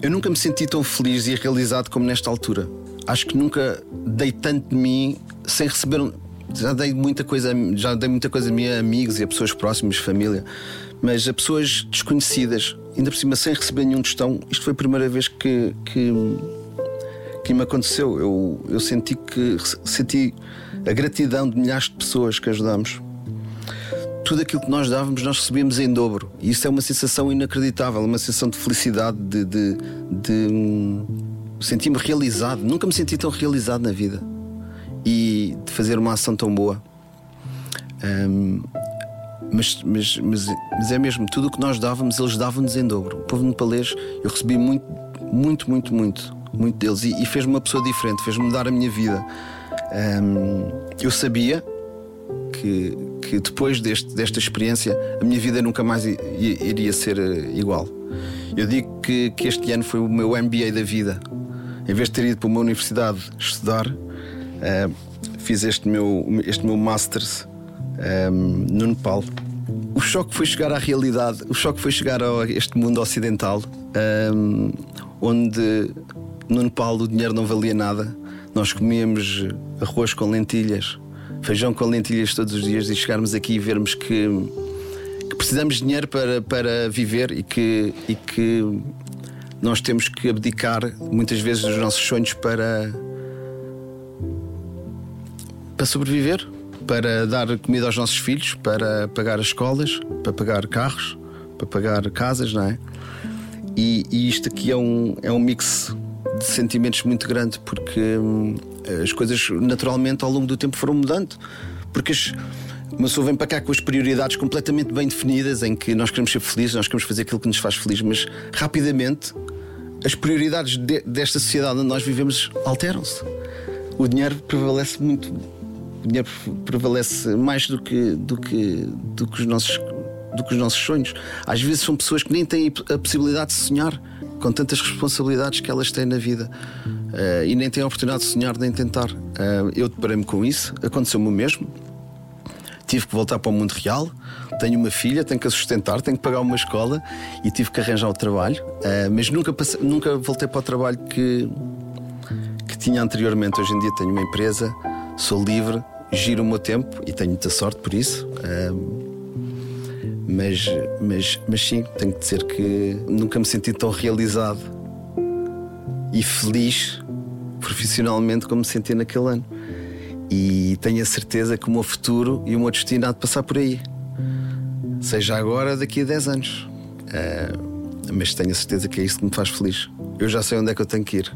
eu nunca me senti tão feliz e realizado como nesta altura. Acho que nunca dei tanto de mim sem receber. Um... Já dei muita coisa, já dei muita coisa a mim, a amigos e a pessoas próximas, família, mas a pessoas desconhecidas, ainda por cima sem receber nenhum tostão. Isto foi a primeira vez que, que, que me aconteceu. Eu, eu senti que senti a gratidão de milhares de pessoas que ajudamos tudo aquilo que nós dávamos, nós recebíamos em dobro. E isso é uma sensação inacreditável, uma sensação de felicidade, de, de, de hum, sentir-me realizado. Nunca me senti tão realizado na vida. E de fazer uma ação tão boa. Um, mas, mas, mas, mas, é mesmo, tudo o que nós dávamos, eles davam-nos em dobro. O povo nepalês, eu recebi muito, muito, muito, muito, muito deles. E, e fez-me uma pessoa diferente, fez-me mudar a minha vida. Um, eu sabia que, que depois deste, desta experiência a minha vida nunca mais iria ser eh, igual. Eu digo que, que este ano foi o meu MBA da vida. Em vez de ter ido para uma universidade estudar, uh, fiz este meu, este meu Masters um, eh, no Nepal. O choque foi chegar à realidade, o choque foi chegar a este mundo ocidental, um, onde no Nepal o dinheiro não valia nada. Nós comíamos arroz com lentilhas, feijão com lentilhas todos os dias e chegarmos aqui e vermos que, que precisamos de dinheiro para, para viver e que, e que nós temos que abdicar muitas vezes dos nossos sonhos para, para sobreviver, para dar comida aos nossos filhos, para pagar as escolas, para pagar carros, para pagar casas, não é? E, e isto aqui é um, é um mix de sentimentos muito grande porque hum, as coisas naturalmente ao longo do tempo foram mudando. Porque as, uma pessoa vem para cá com as prioridades completamente bem definidas, em que nós queremos ser felizes, nós queremos fazer aquilo que nos faz feliz, mas rapidamente as prioridades de, desta sociedade onde nós vivemos alteram-se. O dinheiro prevalece muito. O dinheiro prevalece mais do que, do que, do que, os, nossos, do que os nossos sonhos. Às vezes são pessoas que nem têm a possibilidade de sonhar com tantas responsabilidades que elas têm na vida uh, e nem têm a oportunidade de sonhar nem tentar. Uh, eu deparei-me com isso, aconteceu-me o mesmo. Tive que voltar para o mundo real. Tenho uma filha, tenho que a sustentar, tenho que pagar uma escola e tive que arranjar o trabalho. Uh, mas nunca, passei, nunca voltei para o trabalho que, que tinha anteriormente. Hoje em dia tenho uma empresa, sou livre, giro o meu tempo e tenho muita sorte por isso. Uh, mas, mas, mas sim, tenho que dizer que nunca me senti tão realizado e feliz profissionalmente como me senti naquele ano. E tenho a certeza que o meu futuro e o meu destino há de passar por aí. Seja agora, daqui a 10 anos. Uh, mas tenho a certeza que é isso que me faz feliz. Eu já sei onde é que eu tenho que ir.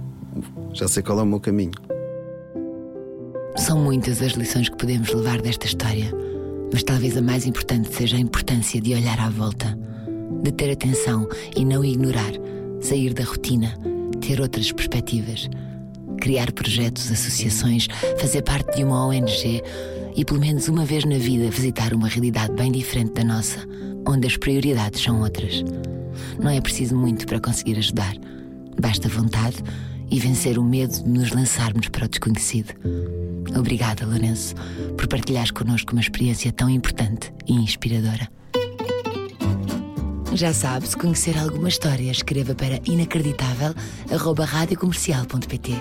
Já sei qual é o meu caminho. São muitas as lições que podemos levar desta história mas talvez a mais importante seja a importância de olhar à volta, de ter atenção e não ignorar, sair da rotina, ter outras perspectivas, criar projetos, associações, fazer parte de uma ONG e pelo menos uma vez na vida visitar uma realidade bem diferente da nossa, onde as prioridades são outras. Não é preciso muito para conseguir ajudar. Basta vontade e vencer o medo de nos lançarmos para o desconhecido. Obrigada, Lourenço, por partilhares connosco uma experiência tão importante e inspiradora. Já sabe, se conhecer alguma história, escreva para inacreditável.radiocomercial.pt.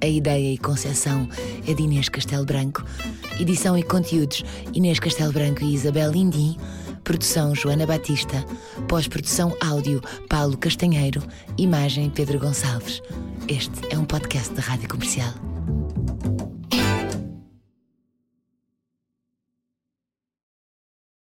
A ideia e concepção é de Inês Castelo Branco, edição e conteúdos Inês Castelo Branco e Isabel Lindim, produção Joana Batista, pós-produção áudio Paulo Castanheiro, imagem Pedro Gonçalves. Este é um podcast da Rádio Comercial.